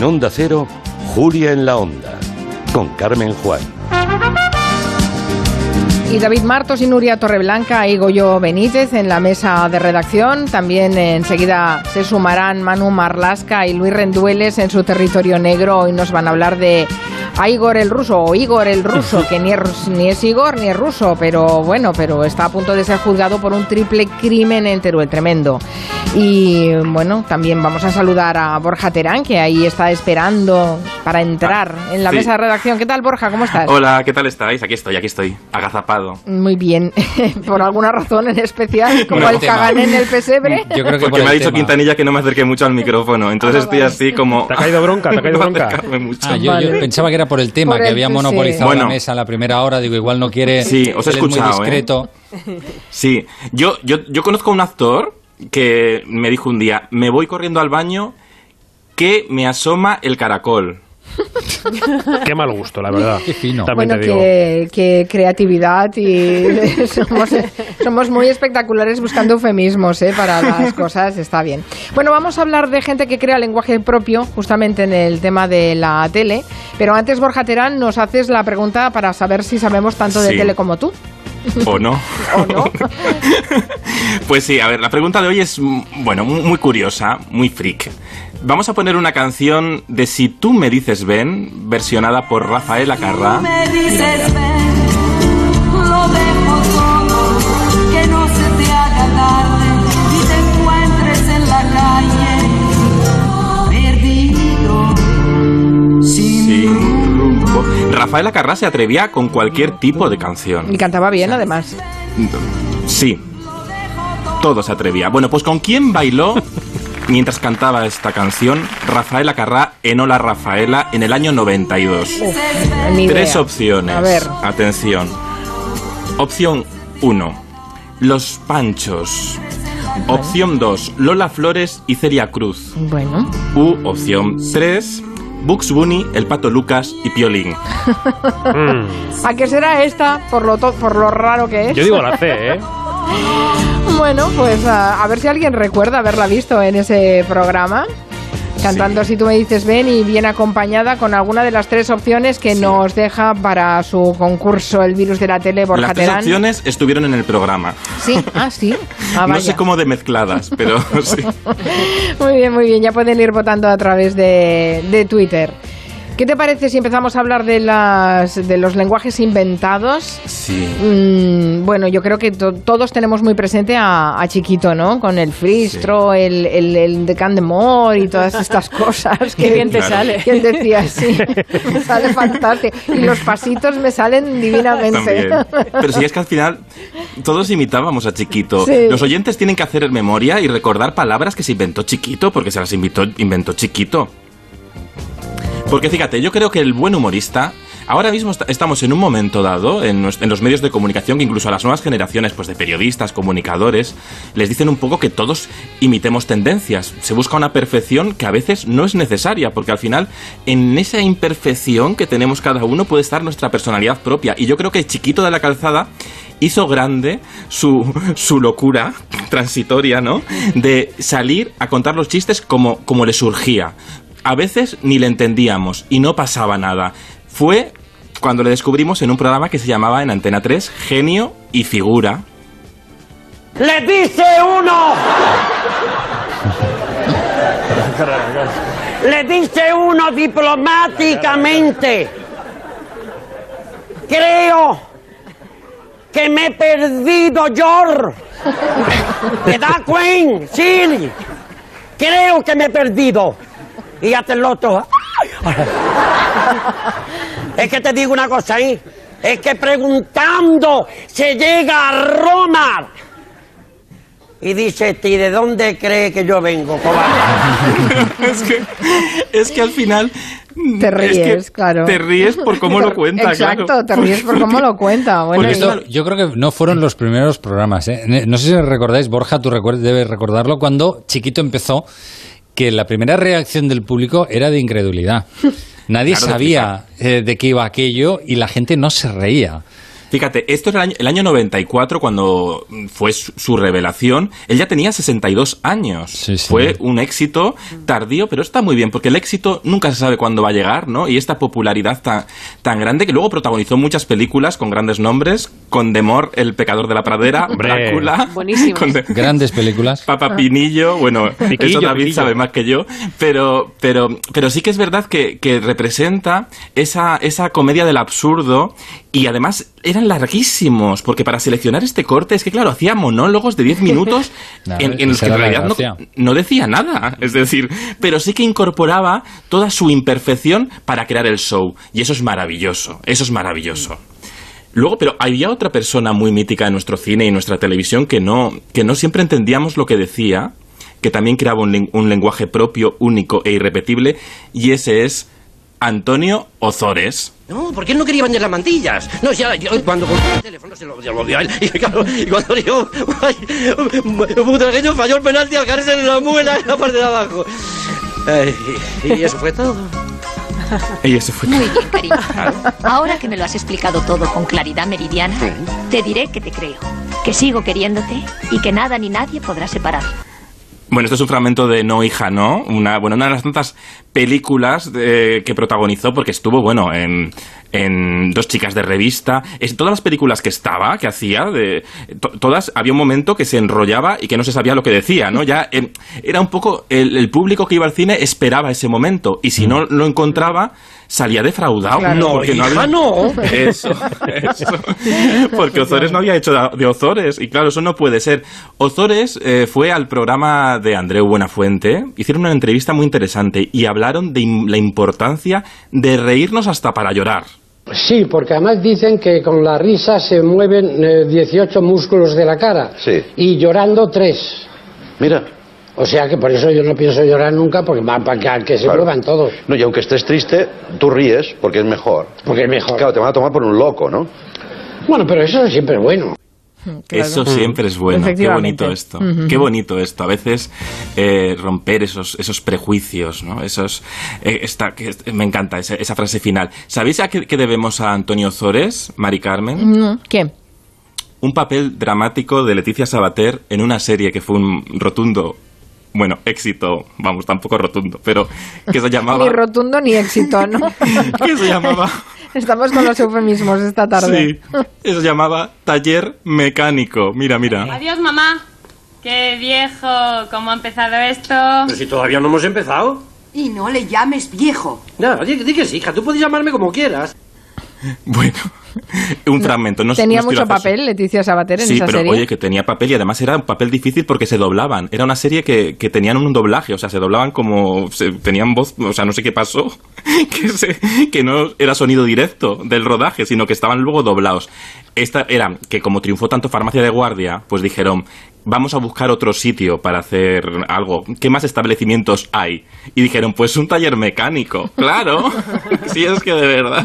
En Onda Cero, Julia en la Onda, con Carmen Juan. Y David Martos y Nuria Torreblanca y Goyo Benítez en la mesa de redacción. También enseguida se sumarán Manu Marlasca y Luis Rendueles en su territorio negro. Hoy nos van a hablar de a Igor el ruso o Igor el ruso, que ni es, ni es Igor ni es ruso, pero bueno, pero está a punto de ser juzgado por un triple crimen en Teruel, tremendo. Y bueno, también vamos a saludar a Borja Terán, que ahí está esperando para entrar Ah, en la sí. mesa de redacción. ¿Qué tal, Borja? ¿Cómo estás? Hola, ¿qué tal estáis? Aquí estoy, aquí estoy, agazapado. Muy bien, por alguna razón en especial, como No, el. Cagané en el pesebre. Yo creo que por Porque me ha dicho tema. Quintanilla que no me acerque mucho al micrófono, entonces Ah, estoy vale. así como... ¿Te ha caído bronca? ¿Te ha caído No bronca? mucho. Ah, yo, yo pensaba que era por el tema, Por que el- había sí. monopolizado Bueno. la mesa a la primera hora. Digo, igual no quiere. Sí, os he él es muy escuchado, ¿eh? discreto. Sí, yo, yo, yo conozco a un actor que me dijo un día, me voy corriendo al baño que me asoma el caracol. Qué mal gusto, la verdad. Qué fino. También Bueno, te digo. que, que creatividad y somos, somos muy espectaculares buscando eufemismos ¿eh? para las cosas, está bien. Bueno, vamos a hablar de gente que crea lenguaje propio, justamente en el tema de la tele, pero antes, Borja Terán, nos haces la pregunta para saber si sabemos tanto de Sí. tele como tú. ¿O no? ¿O no? Pues sí, a ver, la pregunta de hoy es, mm, bueno, mu- muy curiosa, muy freak. Vamos a poner una canción de Si tú me dices ven, versionada por Rafael Acarrá. me dices ven, lo dejo todo, que no se te haga tarde y te encuentres en la calle, perdido, sin Sí, rumbo. Rafael Acarrá se atrevía con cualquier tipo de canción. Y cantaba bien, además. Sí, todo se atrevía. Bueno, pues ¿con quién bailó mientras cantaba esta canción Rafael Acarrá en Hola Rafaela en el año 92? Ni Tres idea. opciones. A ver, Atención. Opción 1. Los Panchos. Opción 2. Lola Flores y Celia Cruz. bueno. U opción 3. Bugs Bunny, El Pato Lucas y Piolín. Mm. ¿A qué será esta? Por lo, to- por lo raro que es. Yo digo la C, ¿eh? Bueno, pues a, a ver si alguien recuerda haberla visto en ese programa. Cantando Si tú me dices ven y bien acompañada con alguna de las tres opciones que Sí. nos deja para su concurso El virus de la tele Borja Las tres Terán. opciones estuvieron en el programa. Sí, ah, sí. Ah, no sé cómo de mezcladas, pero sí. Muy bien, muy bien. Ya pueden ir votando a través de, de Twitter. ¿Qué te parece si empezamos a hablar de, las, de los lenguajes inventados? Sí. Mm, bueno, yo creo que to- todos tenemos muy presente a, a Chiquito, ¿no? Con el fristro, el, el, el de Candemore y todas estas cosas. Qué bien te Claro. sale. ¿Quién decía sí? Me sale fantástico. Y los pasitos me salen divinamente. También. Pero si es que al final todos imitábamos a Chiquito. Sí. Los oyentes tienen que hacer memoria y recordar palabras que se inventó Chiquito, porque se las inventó, inventó Chiquito. Porque fíjate, yo creo que el buen humorista. Ahora mismo est- estamos en un momento dado en los medios de comunicación que incluso a las nuevas generaciones pues de periodistas, comunicadores, les dicen un poco que todos imitemos tendencias. Se busca una perfección que a veces no es necesaria, porque al final en esa imperfección que tenemos cada uno puede estar nuestra personalidad propia. Y yo creo que Chiquito de la Calzada hizo grande su, su locura transitoria, ¿no? De salir a contar los chistes como, como le surgía. A veces ni le entendíamos y no pasaba nada. Fue cuando le descubrimos en un programa que se llamaba en Antena 3 Genio y Figura. ¡Le dice uno! Le dice uno diplomáticamente. Creo que me he perdido yo. ¿Te das cuenta? Sí. Creo que me he perdido. Y hasta el otro. Es que te digo una cosa ahí. Es que preguntando se llega a Roma. Y dice, ¿y de dónde cree que yo vengo, cobarde? es, que, es que al final... Te es ríes, que claro. Te ríes por cómo lo cuenta, Exacto, claro. te ríes por cómo lo cuenta. Bueno, esto- Yo creo que no fueron los primeros programas. ¿eh? No sé si recordáis, Borja, tú debes recordarlo, cuando Chiquito empezó, que la primera reacción del público era de incredulidad. Nadie Claro, sabía eh, de qué iba aquello y la gente no se reía. Fíjate, esto era el año, el año 94 cuando fue su, su revelación. Él ya tenía 62 años. Sí, sí. Fue un éxito tardío, pero está muy bien, porque el éxito nunca se sabe cuándo va a llegar, ¿no? Y esta popularidad tan, tan grande que luego protagonizó muchas películas con grandes nombres, con Demor, El pecador de la pradera, Hombre. Drácula, con de- Grandes películas. Papa Pinillo, bueno, Piquillo, eso David Piquillo. sabe más que yo, pero, pero, pero sí que es verdad que, que representa esa, esa comedia del absurdo y además eran larguísimos, porque para seleccionar este corte es que, claro, hacía monólogos de 10 minutos en, en los que en realidad no, decía nada, es decir, pero sí que incorporaba toda su imperfección para crear el show, y eso es maravilloso, eso es maravilloso. Luego, pero había otra persona muy mítica en nuestro cine y en nuestra televisión que no, que no siempre entendíamos lo que decía, que también creaba un lenguaje propio, único e irrepetible, y ese es Antonio Ozores. No, porque él no quería vender las mantillas. No, ya, yo cuando compré el teléfono se lo, se lo dio a él. Y claro, y cuando dijo, ay, Butragueño falló el penalti al caerse en la muela en la parte de abajo. Ay, y, y eso fue todo. Y eso fue Muy bien, cariño. Ahora que me lo has explicado todo con claridad meridiana, te diré que te creo, que sigo queriéndote y que nada ni nadie podrá separar. Bueno, esto es un fragmento de No hija, no, una, bueno, una de las tantas películas que protagonizó porque estuvo, bueno, en, en Dos chicas de revista, es, todas las películas que estaba, que hacía, de, to- todas, había un momento que se enrollaba y que no se sabía lo que decía, ¿no? Ya eh, era un poco, el, el público que iba al cine esperaba ese momento y si no lo encontraba, salía defraudado. No, porque hija, había- no. Eso, eso. Porque Ozores no había hecho de- de Ozores. Y claro, eso no puede ser. Ozores eh, fue al programa de Andreu Buenafuente. Hicieron una entrevista muy interesante y hablaron de im- la importancia de reírnos hasta para llorar. Sí, porque además dicen que con la risa se mueven eh, 18 músculos de la cara. Sí. Y llorando 3. Mira. O sea que por eso yo no pienso llorar nunca, porque va para que, que se Claro. muevan todos. No, y aunque estés triste, tú ríes porque es mejor. Porque es mejor. Claro, te van a tomar por un loco, ¿no? Bueno, pero eso siempre es bueno. Claro. Eso siempre es bueno. Qué bonito esto. Qué bonito esto. A veces eh, romper esos, esos prejuicios, ¿no? Esos, eh, esta, que, me encanta esa, esa frase final. ¿Sabéis a qué, qué debemos a Antonio Ozores, Mari Carmen? No, ¿Qué? un papel dramático de Leticia Sabater en una serie que fue un rotundo, bueno, éxito, vamos, tampoco rotundo, pero que se llamaba... Ni rotundo ni éxito, ¿no? que se llamaba... Estamos con los eufemismos esta tarde. Sí, que se llamaba Taller Mecánico. Mira, mira. Adiós, mamá. Qué viejo, cómo ha empezado esto. Pero si todavía no hemos empezado. Y no le llames viejo. No, di, di que sí, hija, tú puedes llamarme como quieras. Bueno, un fragmento. No, Tenía no mucho papel Leticia Sabater en Sí, esa pero serie. oye, que tenía papel y además era un papel difícil porque se doblaban. Era una serie que, que tenían un doblaje, o sea, se doblaban como. se- tenían voz, o sea, no sé qué pasó, que, se- que no era sonido directo del rodaje, sino que estaban luego doblados. Esta era que, como triunfó tanto Farmacia de Guardia, pues dijeron. Vamos a buscar otro sitio para hacer algo. ¿Qué más establecimientos hay? Y dijeron, pues un taller mecánico. Claro. si es que de verdad.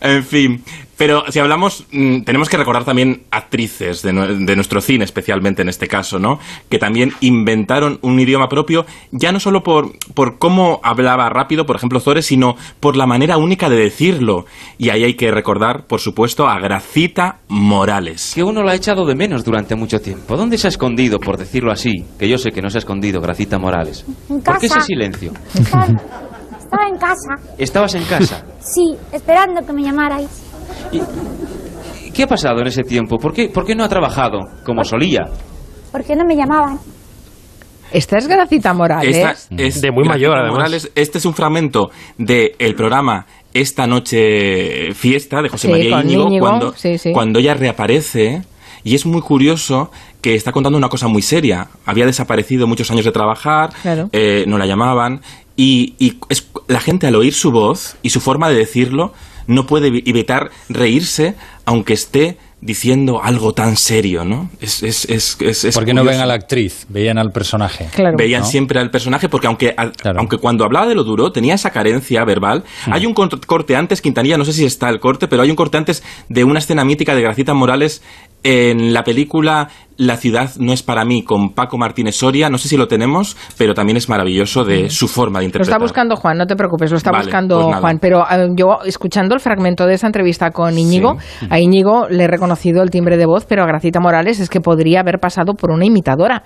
En fin. Pero si hablamos, mm, tenemos que recordar también actrices de, de nuestro cine, especialmente en este caso, ¿no? Que también inventaron un idioma propio, ya no solo por, por cómo hablaba rápido, por ejemplo, Zores, sino por la manera única de decirlo. Y ahí hay que recordar, por supuesto, a Gracita Morales. Que uno la ha echado de menos durante mucho tiempo. ¿Dónde se ha escondido, por decirlo así? Que yo sé que no se ha escondido, Gracita Morales. En ¿Por qué ese casa. silencio? Estaba, estaba en casa. ¿Estabas en casa? Sí, esperando que me llamarais. ¿Qué ha pasado en ese tiempo? ¿Por qué, por qué no ha trabajado como solía? Porque no me llamaban. Esta es Gracita Morales. Esta es De muy Gracita mayor, además. Morales. Este es un fragmento del programa Esta Noche Fiesta de José Sí, María Íñigo, Íñigo, cuando, sí, sí. cuando ella reaparece. Y es muy curioso que está contando una cosa muy seria. Había desaparecido muchos años de trabajar, Claro. eh, no la llamaban. Y, y es, la gente al oír su voz y su forma de decirlo no puede evi- evitar reírse aunque esté diciendo algo tan serio, ¿no? Es, es, es, es, es ¿Por qué no ven a la actriz? Veían al personaje. Veían ¿no? siempre al personaje porque aunque, a- aunque cuando hablaba de lo duro tenía esa carencia verbal, Mm. hay un cort- corte antes, Quintanilla, no sé si está el corte, pero hay un corte antes de una escena mítica de Gracita Morales en la película La ciudad no es para mí con Paco Martínez Soria, no sé si lo tenemos, pero también es maravilloso de su forma de Lo interpretar. está buscando Juan, no te preocupes, lo está Vale, buscando pues. Juan. Pero eh, yo, escuchando el fragmento de esa entrevista con Íñigo, a Íñigo le he reconocido el timbre de voz, pero a Gracita Morales es que podría haber pasado por una imitadora.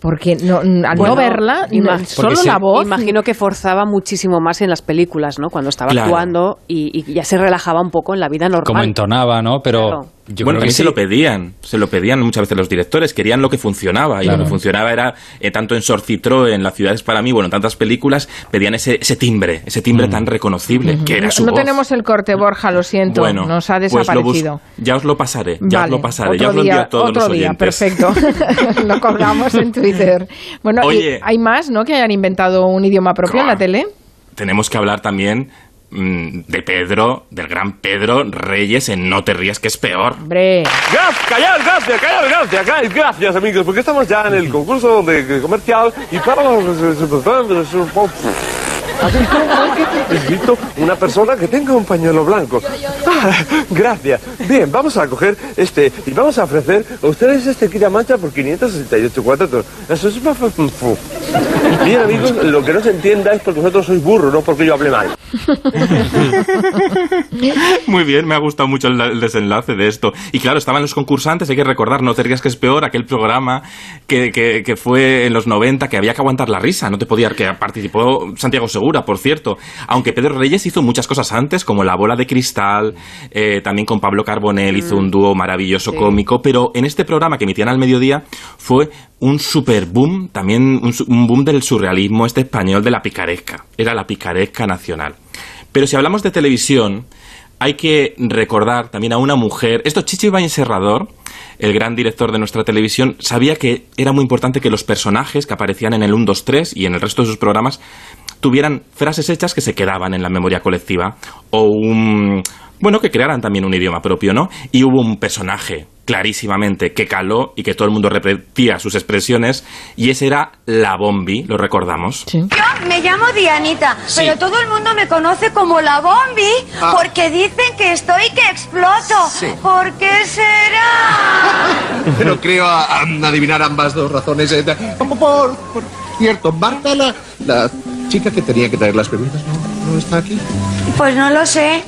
Porque no, al Bueno, no verla, solo la voz. Imagino que forzaba muchísimo más en las películas, ¿no? Cuando estaba Claro. actuando y, y ya se relajaba un poco en la vida normal. Como entonaba, ¿no? Pero Claro. Yo bueno, creo que también se lo pedían, se lo pedían muchas veces los directores, querían lo que funcionaba, y Claro. lo que funcionaba era, eh, tanto en Sorcitro, en La ciudad es para mí, bueno, en tantas películas, pedían ese, ese timbre, ese timbre tan reconocible, que era su no voz. tenemos el corte, Borja, lo siento, Bueno, nos ha pues desaparecido. ya os lo pasaré, ya os lo pasaré, ya os lo envío día, a todos otro los día, oyentes. perfecto. lo colgamos en Twitter. Bueno, Oye. hay más, ¿no? Que hayan inventado un idioma propio en la tele. Tenemos que hablar también de Pedro, del gran Pedro Reyes en No te rías que es peor. Hombre. Gracias, callad, gracias, callad, gracias, callad, gracias, amigos, porque estamos ya en el concurso de, de comercial y para Necesito una persona que tenga un pañuelo blanco. Gracias. Bien, vamos a coger este y vamos a ofrecer a ustedes este Kira Mancha por 568 cuadrados. Eso es... Bien, amigos, lo que no se entienda es porque vosotros sois burros, no porque yo hable mal. Muy bien, me ha gustado mucho el, el desenlace de esto. Y claro, estaban los concursantes, hay que recordar, no te rías que es peor, aquel programa que, que, que fue en los 90, que había que aguantar la risa, no te podía, que participó Santiago Segura, por cierto. Aunque Pedro Reyes hizo muchas cosas antes, como La Bola de Cristal, eh, también con Pablo Carbonell hizo un dúo maravilloso cómico, pero en este programa que emitían al mediodía fue un super boom, también un, boom del surrealismo este español de la picaresca. Era la picaresca nacional. Pero si hablamos de televisión, hay que recordar también a una mujer. Esto, Chicho Ibáñez Serrador, el gran director de nuestra televisión, sabía que era muy importante que los personajes que aparecían en el 1, 2, 3 y en el resto de sus programas tuvieran frases hechas que se quedaban en la memoria colectiva o un. Bueno, que crearan también un idioma propio, ¿no? Y hubo un personaje clarísimamente que caló y que todo el mundo repetía sus expresiones y ese era la Bombi, lo recordamos. Yo me llamo Dianita, Sí. pero todo el mundo me conoce como la Bombi Ah. porque dicen que estoy que exploto. Sí. ¿Por qué será? Pero creo a- a adivinar ambas dos razones. eh, Como por, por cierto, Marta, la, la chica que tenía que traer las bebidas, ¿no, no está aquí? Pues no lo sé.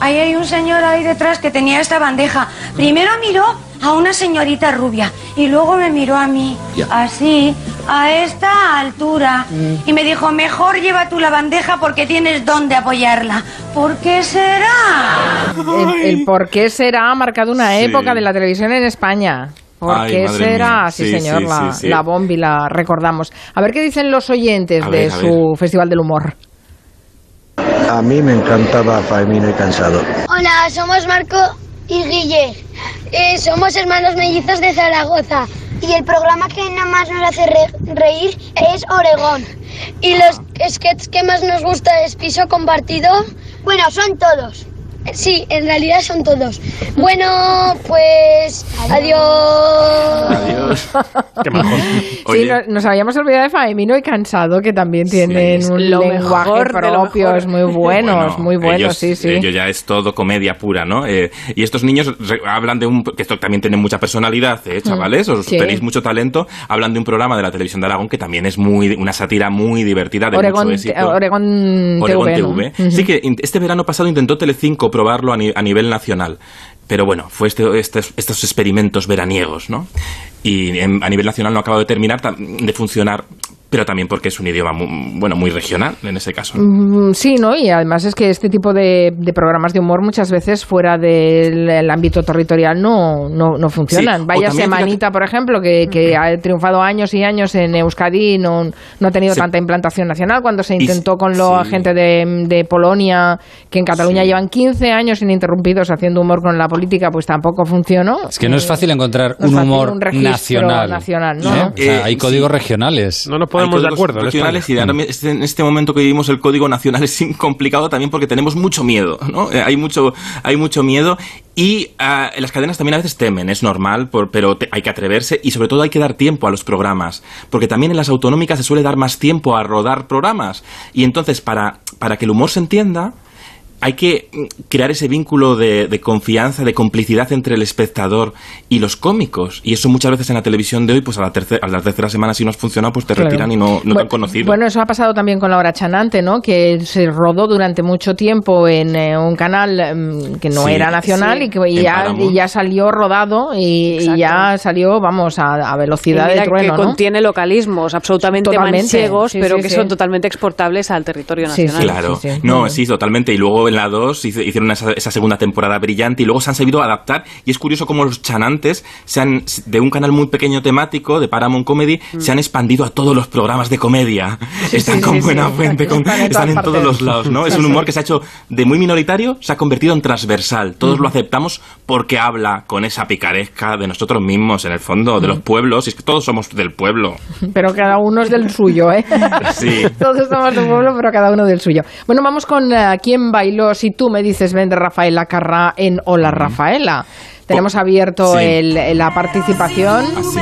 Ahí hay un señor ahí detrás que tenía esta bandeja. Primero miró a una señorita rubia y luego me miró a mí. Ya. Así, a esta altura. Y me dijo, mejor lleva tú la bandeja porque tienes dónde apoyarla. ¿Por qué será? El, el por qué será ha marcado una Sí. época de la televisión en España. ¿Por Ay, será? Sí, Sí, señor, sí, la, sí, sí. la bombi la recordamos. A ver qué dicen los oyentes A de ver, su Festival del Humor. A mí me encantaba Faemino y Cansado. Hola, somos Marco y Guille. Eh, somos hermanos mellizos de Zaragoza. Y el programa que nada más nos hace re- reír es Oregón. ¿Y los sketches que más nos gusta es Piso Compartido? Bueno, son todos. Sí, en realidad son todos. Bueno, pues adiós. Adiós. Sí, no- nos habíamos olvidado de Faemino y Cansado, que también tienen es un lo lenguaje mejor de lo mejor. muy buenos, Bueno, muy buenos, ellos- sí, sí. Ello ya es todo comedia pura, ¿no? Eh, y estos niños re- hablan de un... que esto también tienen mucha personalidad, ¿eh, chavales? Os sí. tenéis mucho talento. Hablan de un programa de la televisión de Aragón que también es muy una sátira muy divertida, de Oregón, mucho éxito. Oregón Oregón TV, ¿no? TV. Ujú. Sí que in- este verano pasado intentó Telecinco probarlo a, ni- a nivel nacional. Pero bueno, fue este- estos, estos experimentos veraniegos, ¿no? Y a nivel nacional no acaba de terminar de funcionar, pero también porque es un idioma mu- bueno, muy regional en ese caso. Mm, Sí, ¿no? Y además es que este tipo de, de programas de humor muchas veces fuera del el ámbito territorial no, no, no funcionan. Sí, Vaya Semanita, por ejemplo, que, que ha triunfado años y años en Euskadi, no, no ha tenido Sí. tanta implantación nacional. Cuando se Y- intentó con la sí. gente de, de Polonia, que en Cataluña Sí. llevan 15 años ininterrumpidos haciendo humor con la política, pues tampoco funcionó. Es que no es fácil encontrar un humor un nacional. nacional, ¿no? ¿eh? O sea, Eh, hay códigos regionales. No nos Ponemos de acuerdo en regionales y ahora mi- este- en este momento que vivimos el código nacional es complicado también porque tenemos mucho miedo, ¿no? Eh, Hay mucho, hay mucho miedo y ah, las cadenas también a veces temen, es normal, por- pero te- hay que atreverse y sobre todo hay que dar tiempo a los programas, porque también en las autonómicas se suele dar más tiempo a rodar programas. Y entonces para, para que el humor se entienda hay que mm, crear ese vínculo de, de confianza, de complicidad entre el espectador y los cómicos. Y eso muchas veces en la televisión de hoy, pues a la, tercera, a la tercera semana si no has funcionado, pues te Claro. retiran y no, no te Bueno, han conocido. Bueno, eso ha pasado también con la hora chanante, ¿no? Que se rodó durante mucho tiempo en eh, un canal mm, que no Sí. era nacional Sí. y que ya, Paramount. y ya salió rodado y, y ya salió, vamos, a, a Y velocidad mira de trueno, que ¿no? contiene localismos absolutamente Totalmente, manchegos, sí, pero sí, que sí. son totalmente exportables al territorio Sí, sí. nacional. Claro, sí, sí. no, sí, totalmente. Y luego en la 2 hice- hicieron esa, esa segunda temporada brillante y luego se han sabido adaptar. Y es curioso cómo los chanantes se han, de un canal muy pequeño temático, de Paramount Comedy, se han expandido a todos los programas de comedia. están sí, con sí, buena fuente, con- Están en están en todas todos los lados, ¿no? Es un humor que se ha hecho de muy minoritario, se ha convertido en transversal. Todos lo aceptamos porque habla con esa picaresca de nosotros mismos, en el fondo, de los pueblos. Y es que todos somos del pueblo. Pero cada uno es del suyo, ¿eh? Sí. Todos somos de un pueblo, pero cada uno del suyo. Bueno, vamos con eh, quién bailó. Si tú me dices, ven de Rafaela Carrá en Hola Rafaela. Tenemos abierto Sí. el- la participación. Así.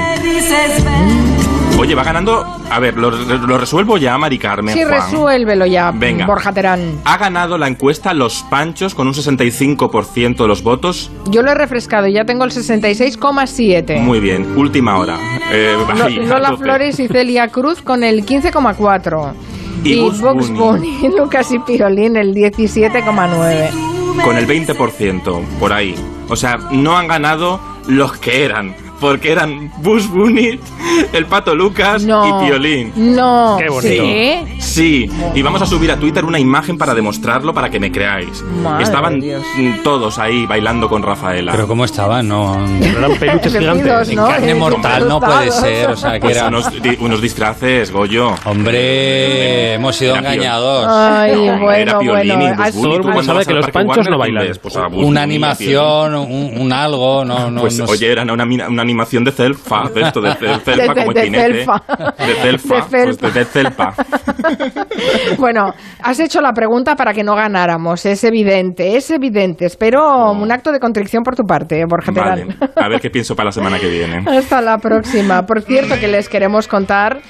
Ven. Oye, va ganando. A ver, lo, lo resuelvo ya, Mari Carmen. Sí, Juan. resuélvelo ya, Venga. Borja Terán. Ha ganado la encuesta Los Panchos con un 65% de los votos. Yo lo he refrescado, ya tengo el 66,7. Muy bien, última hora. Eh, Lo- ahí, a Lola. Flores y Celia Cruz con el 15,4. Y Bugs Bugs Bunny. Bunny, Lucas y Piolín el 17,9. Con el 20%, por ahí. O sea, no han ganado los que eran. Porque eran Bush Bunny, el Pato Lucas No. y Piolín. No. Qué bonito. ¿Sí? Sí, y vamos a subir a Twitter una imagen para demostrarlo para que me creáis. Madre Estaban Dios. todos ahí bailando con Rafaela. Pero ¿cómo estaban? No, Eran peluches gigantes. ¿no? carne Eh, mortal no puede ser. O sea, que Pues era... unos, di- unos disfraces, Goyo. Hombre, hemos sido Era engañados. Ay, No, bueno, era Piolín bueno. y así- Bunny. Tú cuando sabe que los panchos Warner, no ¿dónde bailan. Pues Una animación, un, un algo, no, no, Pues oye, era una, mina- una animación de Celfa, de esto, de, De- como de. De Celfa, De pues de, Celfa. Bueno, has hecho la pregunta para que no ganáramos, es evidente, es evidente. Espero un acto de contrición por tu parte, Borja Terán. Vale, a ver qué pienso para la semana que viene. Hasta la próxima. Por cierto, que les queremos contar